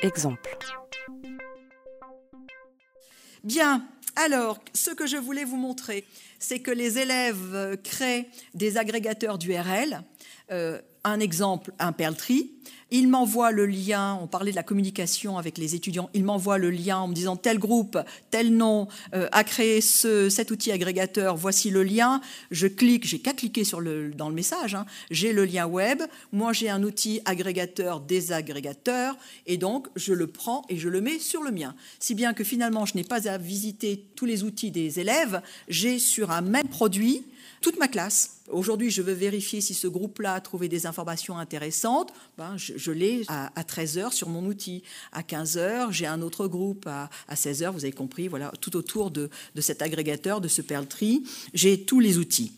Exemple. Bien, alors, ce que je voulais vous montrer, c'est que les élèves créent des agrégateurs d'URL. Euh, un exemple, un Perl il m'envoie le lien, on parlait de la communication avec les étudiants, il m'envoie le lien en me disant tel groupe, tel nom euh, a créé ce, cet outil agrégateur, voici le lien. Je clique, j'ai qu'à cliquer sur le, dans le message, hein. j'ai le lien web, moi j'ai un outil agrégateur désagrégateur, et donc je le prends et je le mets sur le mien. Si bien que finalement je n'ai pas à visiter tous les outils des élèves, j'ai sur un même produit toute ma classe. Aujourd'hui, je veux vérifier si ce groupe-là a trouvé des informations intéressantes. Ben, je, l'ai à, 13h sur mon outil. À 15h, j'ai un autre groupe. À, 16h, vous avez compris, voilà, tout autour de, de cet agrégateur, de ce Perl Tree, j'ai tous les outils.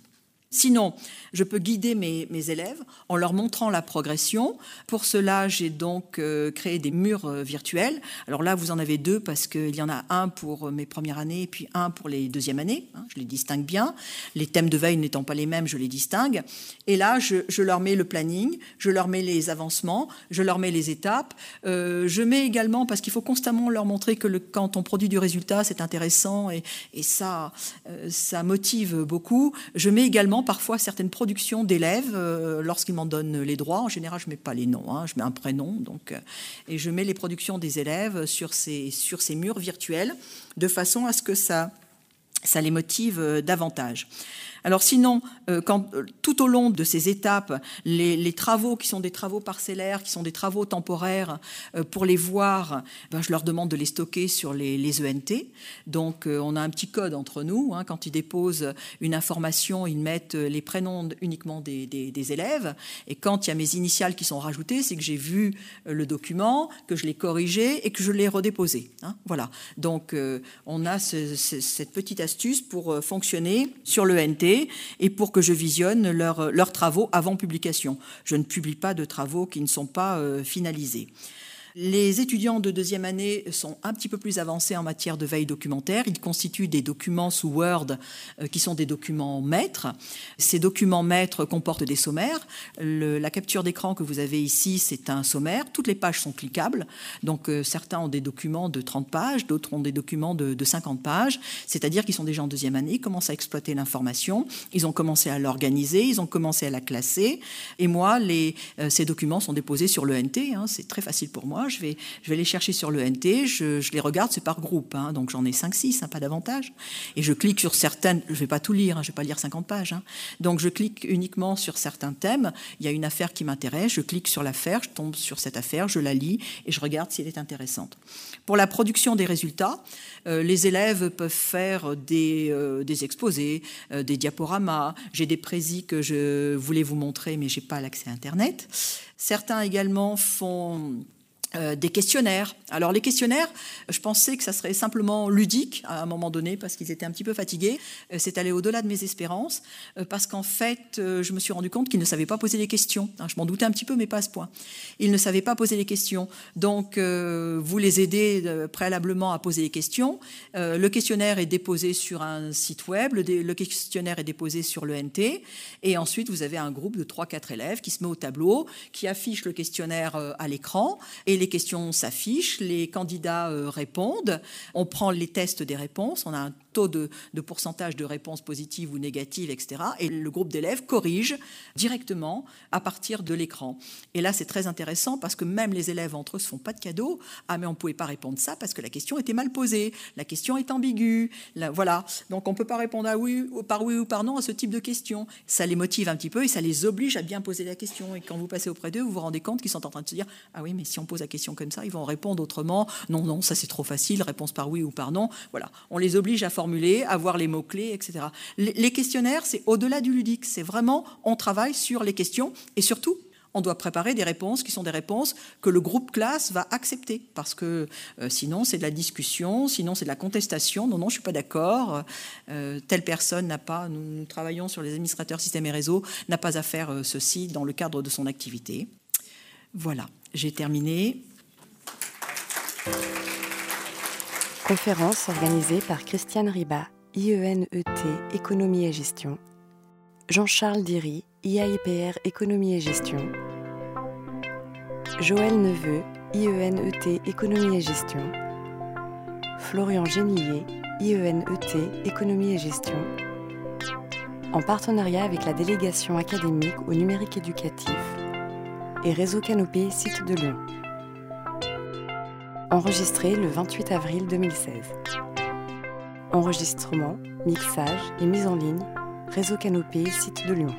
Sinon, je peux guider mes, élèves en leur montrant la progression. Pour cela, j'ai donc euh, créé des murs euh, virtuels. Alors là, vous en avez deux parce qu'il y en a un pour mes premières années et puis un pour les deuxièmes années. Hein, je les distingue bien. Les thèmes de veille n'étant pas les mêmes, je les distingue. Et là, je, leur mets le planning, je leur mets les avancements, je leur mets les étapes. Euh, je mets également, parce qu'il faut constamment leur montrer que quand on produit du résultat, c'est intéressant et, ça, ça motive beaucoup. Je mets également parfois certaines productions d'élèves euh, lorsqu'ils m'en donnent les droits. En général, je mets pas les noms, hein, je mets un prénom. Donc, euh, et je mets les productions des élèves sur ces, sur ces murs virtuels de façon à ce que ça, ça les motive euh, davantage. Alors sinon, euh, euh, tout au long de ces étapes, les, travaux qui sont des travaux parcellaires, qui sont des travaux temporaires, euh, pour les voir, ben, je leur demande de les stocker sur les, ENT. Donc on a un petit code entre nous. Hein. quand ils déposent une information, ils mettent les prénoms uniquement des, élèves. Et quand il y a mes initiales qui sont rajoutées, c'est que j'ai vu le document, que je l'ai corrigé et que je l'ai redéposé. Hein. voilà. Donc on a cette petite astuce pour fonctionner sur l'ENT et pour que je visionne leurs travaux avant publication. Je ne publie pas de travaux qui ne sont pas euh, finalisés. Les étudiants de deuxième année sont un petit peu plus avancés en matière de veille documentaire. Ils constituent des documents sous Word euh, qui sont des documents maîtres. Ces documents maîtres comportent des sommaires. la capture d'écran que vous avez ici, c'est un sommaire. Toutes les pages sont cliquables. Donc euh, certains ont des documents de 30 pages, d'autres ont des documents de, 50 pages. C'est-à-dire qu'ils sont déjà en deuxième année, ils commencent à exploiter l'information, ils ont commencé à l'organiser, ils ont commencé à la classer. Et moi, euh, ces documents sont déposés sur l'ENT. Hein, c'est très facile pour moi je vais, les chercher sur le NT, je, les regarde, c'est par groupe, hein. donc j'en ai 5-6, hein, pas davantage. Et je clique sur certaines, je ne vais pas tout lire, hein, je ne vais pas lire 50 pages. Donc je clique uniquement sur certains thèmes. Il y a une affaire qui m'intéresse, je clique sur l'affaire, je tombe sur cette affaire, je la lis et je regarde si elle est intéressante. Pour la production des résultats, euh, les élèves peuvent faire des, euh, exposés, euh, des diaporamas. J'ai des présis que je voulais vous montrer, mais je n'ai pas l'accès à Internet. Certains également font des questionnaires. Alors les questionnaires, je pensais que ça serait simplement ludique à un moment donné parce qu'ils étaient un petit peu fatigués. Euh, c'est allé au-delà de mes espérances euh, parce qu'en fait, je me suis rendu compte qu'ils ne savaient pas poser des questions. Hein, je m'en doutais un petit peu, mais pas à ce point. Ils ne savaient pas poser des questions. Donc vous les aidez préalablement à poser des questions. Le questionnaire est déposé sur un site web, le questionnaire est déposé sur le NT, et ensuite vous avez un groupe de 3-4 élèves qui se met au tableau, qui affiche le questionnaire à l'écran et les questions s'affichent, les candidats euh, répondent, on prend les tests des réponses, on a un taux de, pourcentage de réponses positives ou négatives, etc. Et le groupe d'élèves corrige directement à partir de l'écran. Et là, c'est très intéressant parce que même les élèves entre eux se font pas de cadeaux. Ah, mais on ne pouvait pas répondre ça parce que la question était mal posée. La question est ambiguë. voilà. Donc, on ne peut pas répondre à oui, par oui ou par non à ce type de questions. Ça les motive un petit peu et ça les oblige à bien poser la question. Et quand vous passez auprès d'eux, vous vous rendez compte qu'ils sont en train de se dire Ah oui, mais si on pose la question comme ça, ils vont répondre autrement. Non, non, ça c'est trop facile. Réponse par oui ou par non. Voilà. On les oblige à former avoir les mots-clés, etc. Les questionnaires, c'est au-delà du ludique. C'est vraiment, on travaille sur les questions et surtout, on doit préparer des réponses qui sont des réponses que le groupe classe va accepter. Parce que euh, sinon, c'est de la discussion, sinon, c'est de la contestation. Non, non, je suis pas d'accord. Euh, telle personne n'a pas, nous, travaillons sur les administrateurs systèmes et réseaux, n'a pas à faire euh, ceci dans le cadre de son activité. Voilà, j'ai terminé. Conférence organisée par Christiane Riba, IENET Économie et Gestion, Jean-Charles Diry, IAIPR Économie et Gestion, Joël Neveu, IENET Économie et Gestion, Florian Génillet, IENET Économie et Gestion, en partenariat avec la délégation académique au numérique éducatif et Réseau Canopé Site de Lyon. Enregistré le 28 avril 2016. Enregistrement, mixage et mise en ligne, Réseau Canopé Site de Lyon.